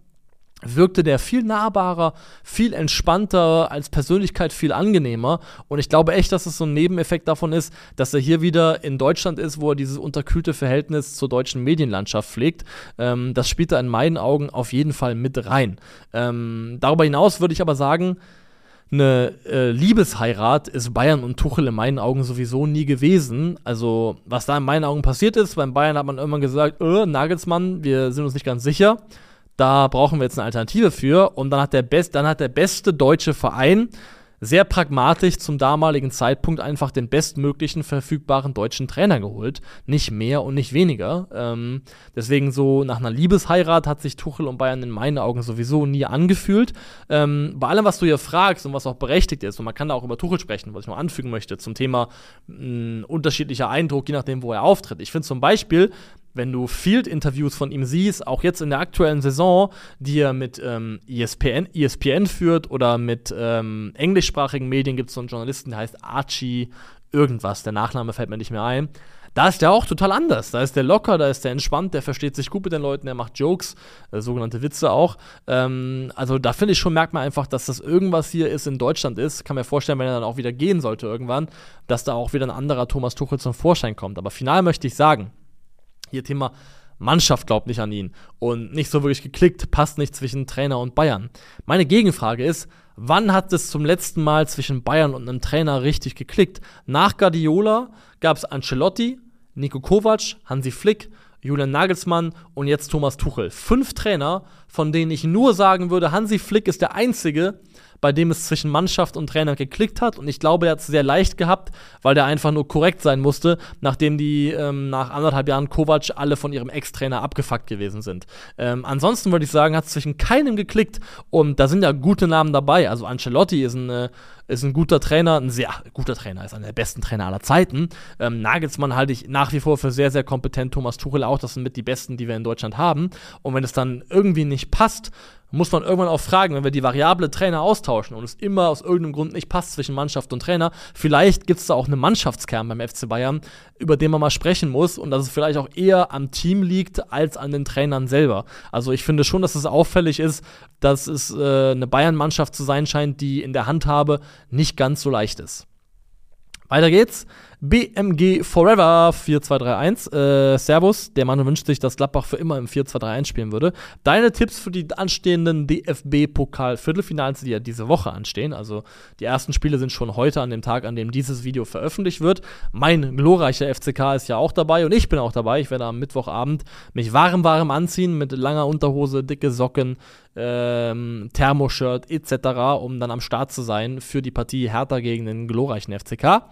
wirkte der viel nahbarer, viel entspannter, als Persönlichkeit viel angenehmer. Und ich glaube echt, dass es so ein Nebeneffekt davon ist, dass er hier wieder in Deutschland ist, wo er dieses unterkühlte Verhältnis zur deutschen Medienlandschaft pflegt. Ähm, das spielt er in meinen Augen auf jeden Fall mit rein. Ähm, darüber hinaus würde ich aber sagen, eine äh, Liebesheirat ist Bayern und Tuchel in meinen Augen sowieso nie gewesen. Also, was da in meinen Augen passiert ist, beim Bayern hat man irgendwann gesagt, äh, Nagelsmann, wir sind uns nicht ganz sicher da brauchen wir jetzt eine Alternative für. Und dann hat der, Best, dann hat der beste deutsche Verein sehr pragmatisch zum damaligen Zeitpunkt einfach den bestmöglichen verfügbaren deutschen Trainer geholt. Nicht mehr und nicht weniger. Ähm, deswegen so nach einer Liebesheirat hat sich Tuchel und Bayern in meinen Augen sowieso nie angefühlt. Ähm, bei allem, was du hier fragst und was auch berechtigt ist, und man kann da auch über Tuchel sprechen, was ich noch anfügen möchte, zum Thema mh, unterschiedlicher Eindruck, je nachdem, wo er auftritt. Ich finde zum Beispiel, wenn du Field-Interviews von ihm siehst, auch jetzt in der aktuellen Saison, die er mit ähm, ESPN, ESPN führt oder mit ähm, englischsprachigen Medien, gibt es so einen Journalisten, der heißt Archie irgendwas, der Nachname fällt mir nicht mehr ein. Da ist der auch total anders. Da ist der locker, da ist der entspannt, der versteht sich gut mit den Leuten, der macht Jokes, äh, sogenannte Witze auch. Ähm, also da finde ich schon, merkt man einfach, dass das irgendwas hier ist in Deutschland ist. Kann mir vorstellen, wenn er dann auch wieder gehen sollte irgendwann, dass da auch wieder ein anderer Thomas Tuchel zum Vorschein kommt. Aber final möchte ich sagen, hier Thema Mannschaft glaubt nicht an ihn und nicht so wirklich geklickt, passt nicht zwischen Trainer und Bayern. Meine Gegenfrage ist, wann hat es zum letzten Mal zwischen Bayern und einem Trainer richtig geklickt? Nach Guardiola gab es Ancelotti, Nico Kovac, Hansi Flick, Julian Nagelsmann und jetzt Thomas Tuchel. Fünf Trainer, von denen ich nur sagen würde, Hansi Flick ist der einzige, bei dem es zwischen Mannschaft und Trainer geklickt hat. Und ich glaube, er hat es sehr leicht gehabt, weil der einfach nur korrekt sein musste, nachdem die ähm, nach anderthalb Jahren Kovac alle von ihrem Ex-Trainer abgefuckt gewesen sind. Ähm, ansonsten würde ich sagen, hat es zwischen keinem geklickt. Und da sind ja gute Namen dabei. Also Ancelotti ist ein, äh, ist ein guter Trainer, ein sehr guter Trainer, ist einer der besten Trainer aller Zeiten. Ähm, Nagelsmann halte ich nach wie vor für sehr, sehr kompetent. Thomas Tuchel auch, das sind mit die besten, die wir in Deutschland haben. Und wenn es dann irgendwie nicht passt, muss man irgendwann auch fragen, wenn wir die Variable Trainer austauschen und es immer aus irgendeinem Grund nicht passt zwischen Mannschaft und Trainer, vielleicht gibt es da auch einen Mannschaftskern beim FC Bayern, über den man mal sprechen muss und dass es vielleicht auch eher am Team liegt als an den Trainern selber. Also ich finde schon, dass es auffällig ist, dass es äh, eine Bayern-Mannschaft zu sein scheint, die in der Handhabe nicht ganz so leicht ist. Weiter geht's. BMG Forever 4231. Äh, Servus. Der Mann wünscht sich, dass Gladbach für immer im 4231 spielen würde. Deine Tipps für die anstehenden DFB-Pokal-Viertelfinals, die ja diese Woche anstehen. Also die ersten Spiele sind schon heute an dem Tag, an dem dieses Video veröffentlicht wird. Mein glorreicher FCK ist ja auch dabei und ich bin auch dabei. Ich werde am Mittwochabend mich warm, warm anziehen mit langer Unterhose, dicke Socken, ähm, Thermoshirt etc., um dann am Start zu sein für die Partie Hertha gegen den glorreichen FCK.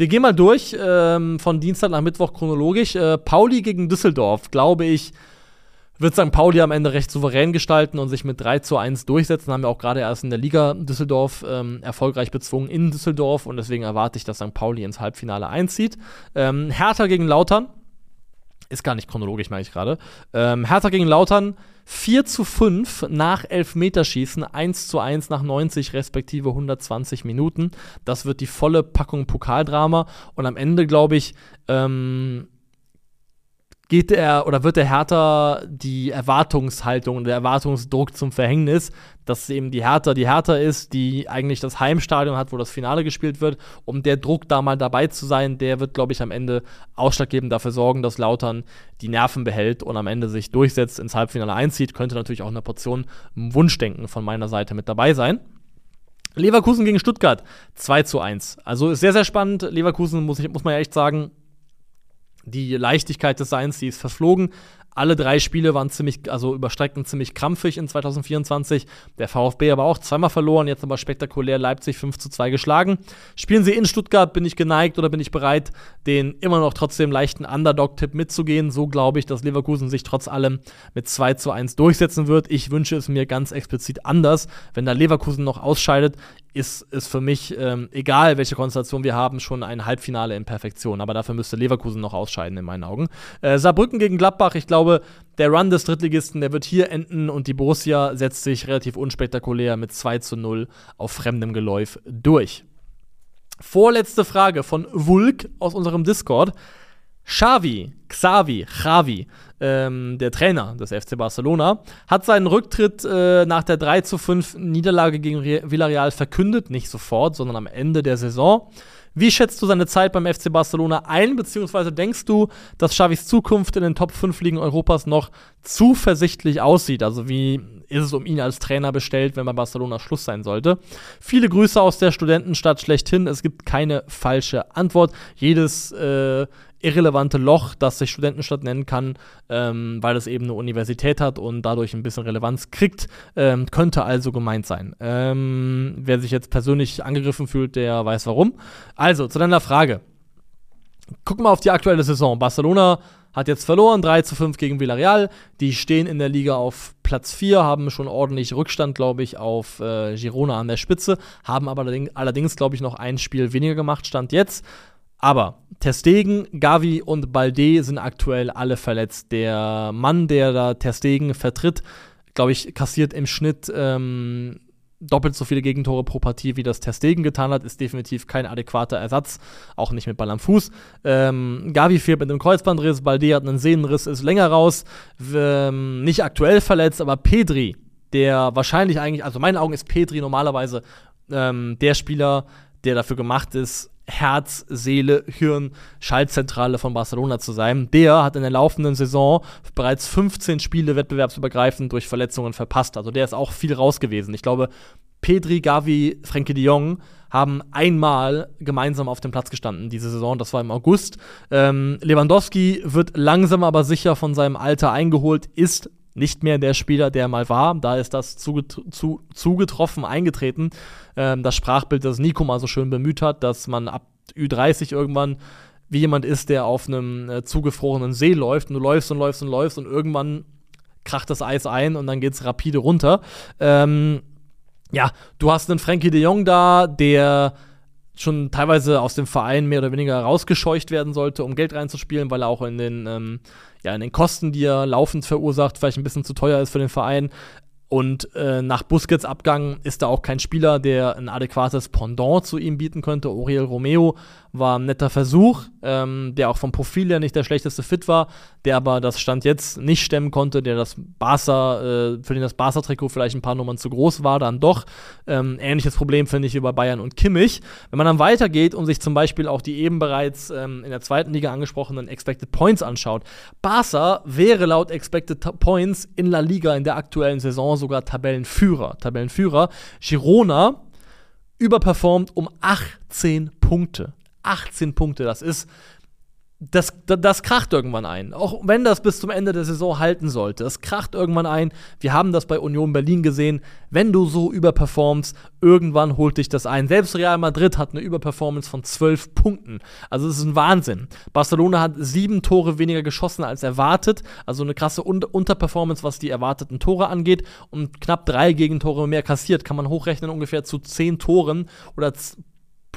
Wir gehen mal durch ähm, von Dienstag nach Mittwoch chronologisch. Äh, Pauli gegen Düsseldorf, glaube ich, wird St. Pauli am Ende recht souverän gestalten und sich mit 3 zu 1 durchsetzen. Haben wir auch gerade erst in der Liga Düsseldorf ähm, erfolgreich bezwungen in Düsseldorf und deswegen erwarte ich, dass St. Pauli ins Halbfinale einzieht. Ähm, Hertha gegen Lautern. Ist gar nicht chronologisch, meine ich gerade. Ähm, Hertha gegen Lautern 4 zu 5 nach Elfmeterschießen, 1 zu 1 nach 90 respektive 120 Minuten. Das wird die volle Packung Pokaldrama. Und am Ende, glaube ich, ähm, geht er oder wird der Hertha die Erwartungshaltung der Erwartungsdruck zum Verhängnis, dass eben die Hertha die Hertha ist, die eigentlich das Heimstadion hat, wo das Finale gespielt wird, um der Druck da mal dabei zu sein, der wird, glaube ich, am Ende ausschlaggebend dafür sorgen, dass Lautern die Nerven behält und am Ende sich durchsetzt, ins Halbfinale einzieht. Könnte natürlich auch eine Portion Wunschdenken von meiner Seite mit dabei sein. Leverkusen gegen Stuttgart 2 zu 1. Also ist sehr, sehr spannend. Leverkusen, muss, ich, muss man ja echt sagen, die Leichtigkeit des Seins, die ist verflogen. Alle drei Spiele waren ziemlich, also überstreckend ziemlich krampfig in 2024. Der VfB aber auch zweimal verloren, jetzt aber spektakulär Leipzig 5 zu 2 geschlagen. Spielen sie in Stuttgart, bin ich geneigt oder bin ich bereit, den immer noch trotzdem leichten Underdog-Tipp mitzugehen. So glaube ich, dass Leverkusen sich trotz allem mit 2 zu 1 durchsetzen wird. Ich wünsche es mir ganz explizit anders. Wenn da Leverkusen noch ausscheidet, ist es für mich, ähm, egal welche Konstellation wir haben, schon ein Halbfinale in Perfektion. Aber dafür müsste Leverkusen noch ausscheiden, in meinen Augen. Äh, Saarbrücken gegen Gladbach, ich glaube, der Run des Drittligisten, der wird hier enden und die Borussia setzt sich relativ unspektakulär mit 2 zu 0 auf fremdem Geläuf durch. Vorletzte Frage von Wulk aus unserem Discord. Xavi, Xavi, Xavi, ähm, der Trainer des FC Barcelona, hat seinen Rücktritt äh, nach der 3 zu 5 Niederlage gegen Villarreal verkündet, nicht sofort, sondern am Ende der Saison. Wie schätzt du seine Zeit beim FC Barcelona ein, beziehungsweise denkst du, dass Xavis Zukunft in den Top 5 Ligen Europas noch zuversichtlich aussieht? Also wie ist es um ihn als Trainer bestellt, wenn bei Barcelona Schluss sein sollte? Viele Grüße aus der Studentenstadt schlechthin. Es gibt keine falsche Antwort. Jedes äh, irrelevante Loch, das sich Studentenstadt nennen kann, ähm, weil es eben eine Universität hat und dadurch ein bisschen Relevanz kriegt, ähm, könnte also gemeint sein. Ähm, wer sich jetzt persönlich angegriffen fühlt, der weiß warum. Also, zu deiner Frage. Gucken wir auf die aktuelle Saison. Barcelona hat jetzt verloren, 3 zu 5 gegen Villarreal. Die stehen in der Liga auf Platz 4, haben schon ordentlich Rückstand, glaube ich, auf äh, Girona an der Spitze, haben aber allerdings, glaube ich, noch ein Spiel weniger gemacht, stand jetzt. Aber Testegen, Gavi und Balde sind aktuell alle verletzt. Der Mann, der da Testegen vertritt, glaube ich, kassiert im Schnitt ähm, doppelt so viele Gegentore pro Partie, wie das Testegen getan hat, ist definitiv kein adäquater Ersatz, auch nicht mit Ball am Fuß. Ähm, Gavi fehlt mit einem Kreuzbandriss, Balde hat einen Sehnenriss, ist länger raus, ähm, nicht aktuell verletzt, aber Pedri, der wahrscheinlich eigentlich, also in meinen Augen ist Pedri normalerweise ähm, der Spieler, der dafür gemacht ist, Herz, Seele, Hirn, Schaltzentrale von Barcelona zu sein. Der hat in der laufenden Saison bereits 15 Spiele wettbewerbsübergreifend durch Verletzungen verpasst. Also der ist auch viel raus gewesen. Ich glaube, Pedri, Gavi, Frenkie de Jong haben einmal gemeinsam auf dem Platz gestanden diese Saison. Das war im August. Ähm, Lewandowski wird langsam aber sicher von seinem Alter eingeholt, ist nicht mehr der Spieler, der mal war. Da ist das zuget zu, zugetroffen eingetreten. Ähm, das Sprachbild, das Nico mal so schön bemüht hat, dass man ab Ü30 irgendwann wie jemand ist, der auf einem äh, zugefrorenen See läuft und du läufst und läufst und läufst und irgendwann kracht das Eis ein und dann geht es rapide runter. Ähm, ja, du hast einen Frankie de Jong da, der schon teilweise aus dem Verein mehr oder weniger rausgescheucht werden sollte, um Geld reinzuspielen, weil er auch in den, ähm, ja, in den Kosten, die er laufend verursacht, vielleicht ein bisschen zu teuer ist für den Verein. Und äh, nach Busquets Abgang ist da auch kein Spieler, der ein adäquates Pendant zu ihm bieten könnte. Oriel Romeo war ein netter Versuch, ähm, der auch vom Profil her nicht der schlechteste Fit war, der aber das Stand jetzt nicht stemmen konnte, der das Barca, äh, für den das Barca-Trikot vielleicht ein paar Nummern zu groß war, dann doch. Ähm, ähnliches Problem finde ich über Bayern und Kimmich. Wenn man dann weitergeht und sich zum Beispiel auch die eben bereits ähm, in der zweiten Liga angesprochenen Expected Points anschaut, Barca wäre laut Expected Points in La Liga in der aktuellen Saison sogar Tabellenführer. Tabellenführer. Girona überperformt um 18 Punkte. 18 Punkte. Das ist das, das, kracht irgendwann ein. Auch wenn das bis zum Ende der Saison halten sollte. Das kracht irgendwann ein. Wir haben das bei Union Berlin gesehen. Wenn du so überperformst, irgendwann holt dich das ein. Selbst Real Madrid hat eine Überperformance von 12 Punkten. Also es ist ein Wahnsinn. Barcelona hat sieben Tore weniger geschossen als erwartet. Also eine krasse Un Unterperformance, was die erwarteten Tore angeht. Und knapp drei Gegentore mehr kassiert. Kann man hochrechnen ungefähr zu zehn Toren oder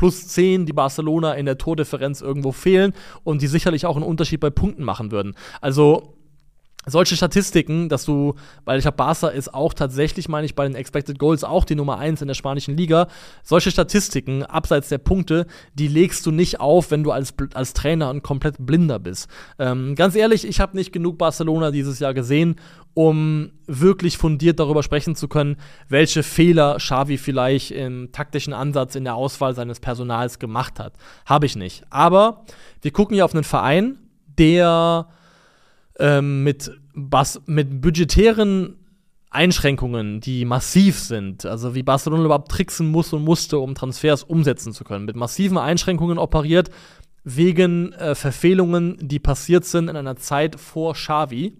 plus 10, die Barcelona in der Tordifferenz irgendwo fehlen und die sicherlich auch einen Unterschied bei Punkten machen würden. Also solche Statistiken, dass du, weil ich habe Barca ist auch tatsächlich, meine ich, bei den Expected Goals auch die Nummer 1 in der spanischen Liga. Solche Statistiken, abseits der Punkte, die legst du nicht auf, wenn du als, als Trainer ein komplett Blinder bist. Ähm, ganz ehrlich, ich habe nicht genug Barcelona dieses Jahr gesehen, um wirklich fundiert darüber sprechen zu können, welche Fehler Xavi vielleicht im taktischen Ansatz in der Auswahl seines Personals gemacht hat. Habe ich nicht. Aber wir gucken ja auf einen Verein, der ähm, mit, Bas mit budgetären Einschränkungen, die massiv sind, also wie Barcelona überhaupt tricksen muss und musste, um Transfers umsetzen zu können, mit massiven Einschränkungen operiert, wegen äh, Verfehlungen, die passiert sind in einer Zeit vor Xavi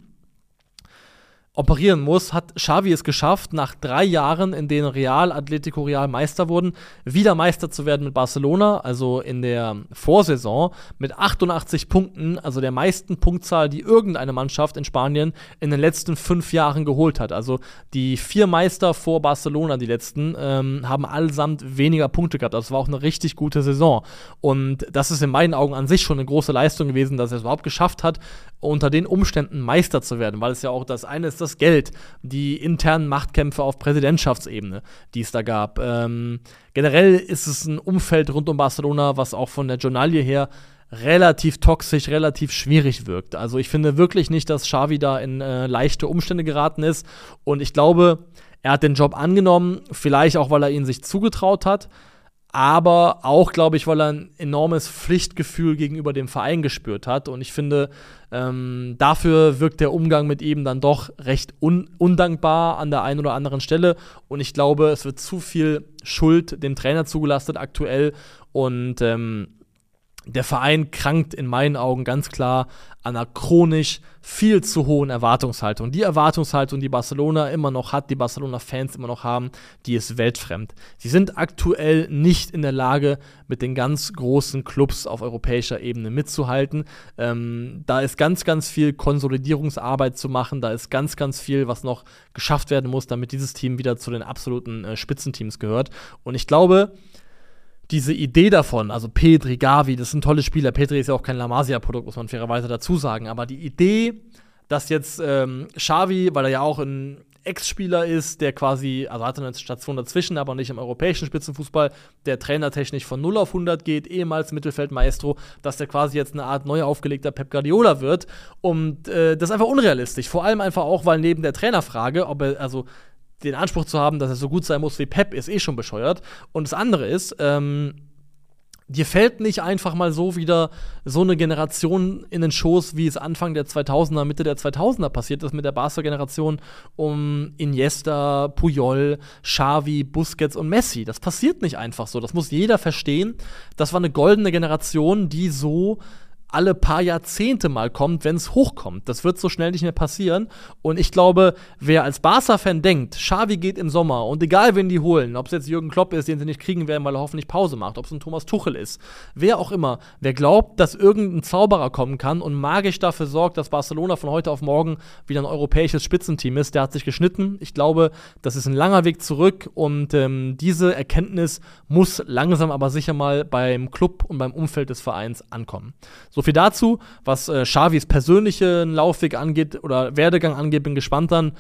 operieren muss, hat Xavi es geschafft, nach drei Jahren, in denen Real, Atletico Real Meister wurden, wieder Meister zu werden mit Barcelona, also in der Vorsaison mit 88 Punkten, also der meisten Punktzahl, die irgendeine Mannschaft in Spanien in den letzten fünf Jahren geholt hat. Also die vier Meister vor Barcelona, die letzten, ähm, haben allesamt weniger Punkte gehabt. Das war auch eine richtig gute Saison. Und das ist in meinen Augen an sich schon eine große Leistung gewesen, dass er es überhaupt geschafft hat, unter den Umständen Meister zu werden, weil es ja auch das eine ist, das Geld, die internen Machtkämpfe auf Präsidentschaftsebene, die es da gab. Ähm, generell ist es ein Umfeld rund um Barcelona, was auch von der Journalie her relativ toxisch, relativ schwierig wirkt. Also ich finde wirklich nicht, dass Xavi da in äh, leichte Umstände geraten ist und ich glaube, er hat den Job angenommen, vielleicht auch, weil er ihn sich zugetraut hat aber auch, glaube ich, weil er ein enormes Pflichtgefühl gegenüber dem Verein gespürt hat. Und ich finde, ähm, dafür wirkt der Umgang mit ihm dann doch recht un undankbar an der einen oder anderen Stelle. Und ich glaube, es wird zu viel Schuld dem Trainer zugelastet aktuell. Und ähm, der Verein krankt in meinen Augen ganz klar an einer chronisch viel zu hohen Erwartungshaltung. Die Erwartungshaltung, die Barcelona immer noch hat, die Barcelona-Fans immer noch haben, die ist weltfremd. Sie sind aktuell nicht in der Lage, mit den ganz großen Clubs auf europäischer Ebene mitzuhalten. Ähm, da ist ganz, ganz viel Konsolidierungsarbeit zu machen. Da ist ganz, ganz viel, was noch geschafft werden muss, damit dieses Team wieder zu den absoluten äh, Spitzenteams gehört. Und ich glaube, diese Idee davon, also Petri, Gavi, das sind tolle Spieler. Petri ist ja auch kein La Masia-Produkt, muss man fairerweise dazu sagen. Aber die Idee, dass jetzt ähm, Xavi, weil er ja auch ein Ex-Spieler ist, der quasi, also hatte eine Station dazwischen, aber nicht im europäischen Spitzenfußball, der trainertechnisch von 0 auf 100 geht, ehemals Mittelfeldmaestro, dass der quasi jetzt eine Art neu aufgelegter Pep Guardiola wird. Und äh, das ist einfach unrealistisch. Vor allem einfach auch, weil neben der Trainerfrage, ob er, also den Anspruch zu haben, dass er so gut sein muss wie Pep, ist eh schon bescheuert. Und das andere ist, ähm, dir fällt nicht einfach mal so wieder so eine Generation in den Schoß, wie es Anfang der 2000er, Mitte der 2000er passiert ist mit der Barca-Generation um Iniesta, Puyol, Xavi, Busquets und Messi. Das passiert nicht einfach so. Das muss jeder verstehen. Das war eine goldene Generation, die so alle paar Jahrzehnte mal kommt, wenn es hochkommt. Das wird so schnell nicht mehr passieren. Und ich glaube, wer als Barca-Fan denkt, Xavi geht im Sommer und egal wen die holen, ob es jetzt Jürgen Klopp ist, den sie nicht kriegen werden, weil er hoffentlich Pause macht, ob es ein Thomas Tuchel ist, wer auch immer, wer glaubt, dass irgendein Zauberer kommen kann und magisch dafür sorgt, dass Barcelona von heute auf morgen wieder ein europäisches Spitzenteam ist, der hat sich geschnitten. Ich glaube, das ist ein langer Weg zurück und ähm, diese Erkenntnis muss langsam aber sicher mal beim Club und beim Umfeld des Vereins ankommen. So viel dazu. Was äh, Xavis persönlichen Laufweg angeht oder Werdegang angeht, bin gespannt dann,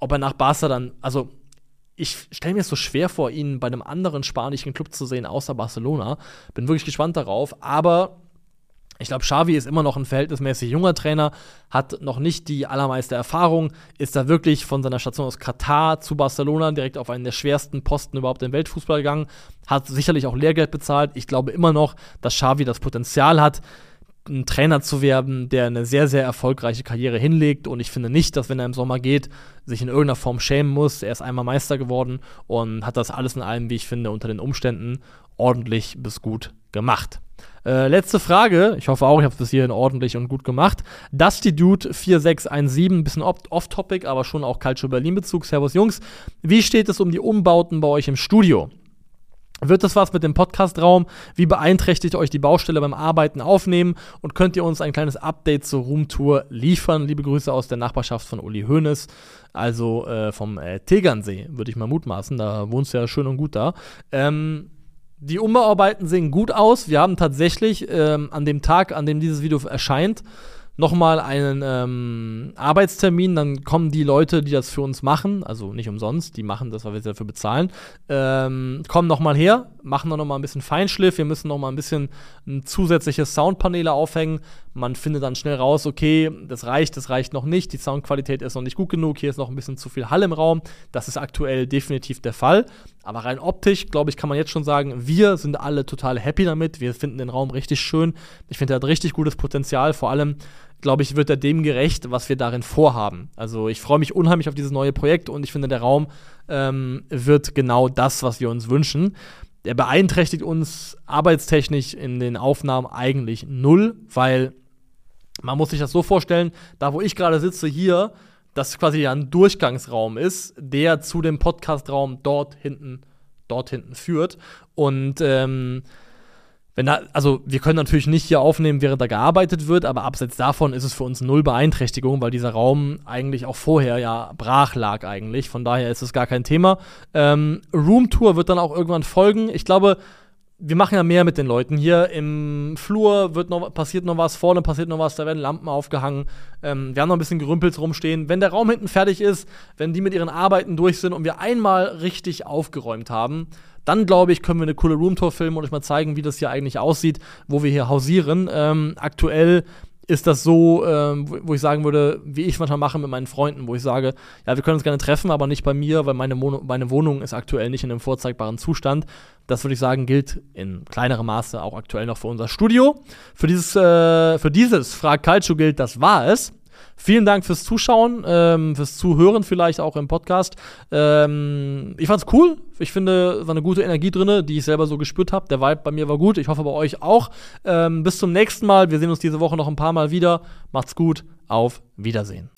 ob er nach Barca dann, also ich stelle mir es so schwer vor, ihn bei einem anderen spanischen Club zu sehen, außer Barcelona. Bin wirklich gespannt darauf, aber ich glaube, Xavi ist immer noch ein verhältnismäßig junger Trainer, hat noch nicht die allermeiste Erfahrung, ist da wirklich von seiner Station aus Katar zu Barcelona direkt auf einen der schwersten Posten überhaupt im Weltfußball gegangen, hat sicherlich auch Lehrgeld bezahlt. Ich glaube immer noch, dass Xavi das Potenzial hat, ein Trainer zu werden, der eine sehr, sehr erfolgreiche Karriere hinlegt. Und ich finde nicht, dass wenn er im Sommer geht, sich in irgendeiner Form schämen muss. Er ist einmal Meister geworden und hat das alles in allem, wie ich finde, unter den Umständen ordentlich bis gut gemacht. Äh, letzte Frage. Ich hoffe auch, ich habe es bis hierhin ordentlich und gut gemacht. Dusty Dude 4617, bisschen off-topic, aber schon auch Calcio Berlin-Bezug. Servus Jungs. Wie steht es um die Umbauten bei euch im Studio? Wird das was mit dem Podcastraum? Wie beeinträchtigt euch die Baustelle beim Arbeiten aufnehmen? Und könnt ihr uns ein kleines Update zur Roomtour liefern? Liebe Grüße aus der Nachbarschaft von Uli Hoeneß, also äh, vom äh, Tegernsee, würde ich mal mutmaßen. Da wohnst du ja schön und gut da. Ähm, die Umbauarbeiten sehen gut aus. Wir haben tatsächlich ähm, an dem Tag, an dem dieses Video erscheint, nochmal einen ähm, Arbeitstermin, dann kommen die Leute, die das für uns machen, also nicht umsonst, die machen das, weil wir sie dafür bezahlen, ähm, kommen nochmal her, machen dann nochmal ein bisschen Feinschliff, wir müssen nochmal ein bisschen ein zusätzliches Soundpaneele aufhängen, man findet dann schnell raus, okay, das reicht, das reicht noch nicht, die Soundqualität ist noch nicht gut genug, hier ist noch ein bisschen zu viel Hall im Raum, das ist aktuell definitiv der Fall, aber rein optisch, glaube ich, kann man jetzt schon sagen, wir sind alle total happy damit, wir finden den Raum richtig schön, ich finde, er hat richtig gutes Potenzial, vor allem glaube ich, wird er dem gerecht, was wir darin vorhaben. Also ich freue mich unheimlich auf dieses neue Projekt und ich finde, der Raum ähm, wird genau das, was wir uns wünschen. Er beeinträchtigt uns arbeitstechnisch in den Aufnahmen eigentlich null, weil man muss sich das so vorstellen, da wo ich gerade sitze hier, das quasi ein Durchgangsraum ist, der zu dem Podcastraum dort hinten, dort hinten führt. Und ähm, wenn da, also wir können natürlich nicht hier aufnehmen, während da gearbeitet wird, aber abseits davon ist es für uns null Beeinträchtigung, weil dieser Raum eigentlich auch vorher ja brach lag eigentlich. Von daher ist es gar kein Thema. Ähm, Roomtour wird dann auch irgendwann folgen. Ich glaube, wir machen ja mehr mit den Leuten hier. Im Flur wird noch, passiert noch was, vorne passiert noch was, da werden Lampen aufgehangen. Ähm, wir haben noch ein bisschen Gerümpels rumstehen. Wenn der Raum hinten fertig ist, wenn die mit ihren Arbeiten durch sind und wir einmal richtig aufgeräumt haben, dann glaube ich, können wir eine coole Roomtour filmen und euch mal zeigen, wie das hier eigentlich aussieht, wo wir hier hausieren. Ähm, aktuell ist das so, ähm, wo ich sagen würde, wie ich manchmal mache mit meinen Freunden, wo ich sage, ja, wir können uns gerne treffen, aber nicht bei mir, weil meine, Wohnung, meine Wohnung ist aktuell nicht in einem vorzeigbaren Zustand. Das würde ich sagen, gilt in kleinerem Maße auch aktuell noch für unser Studio. Für dieses, äh, für dieses Frag Calcio gilt, das war es. Vielen Dank fürs Zuschauen, ähm, fürs Zuhören vielleicht auch im Podcast. Ähm, ich fand's cool. Ich finde, war eine gute Energie drin, die ich selber so gespürt habe. Der Vibe bei mir war gut. Ich hoffe bei euch auch. Ähm, bis zum nächsten Mal. Wir sehen uns diese Woche noch ein paar Mal wieder. Macht's gut. Auf Wiedersehen.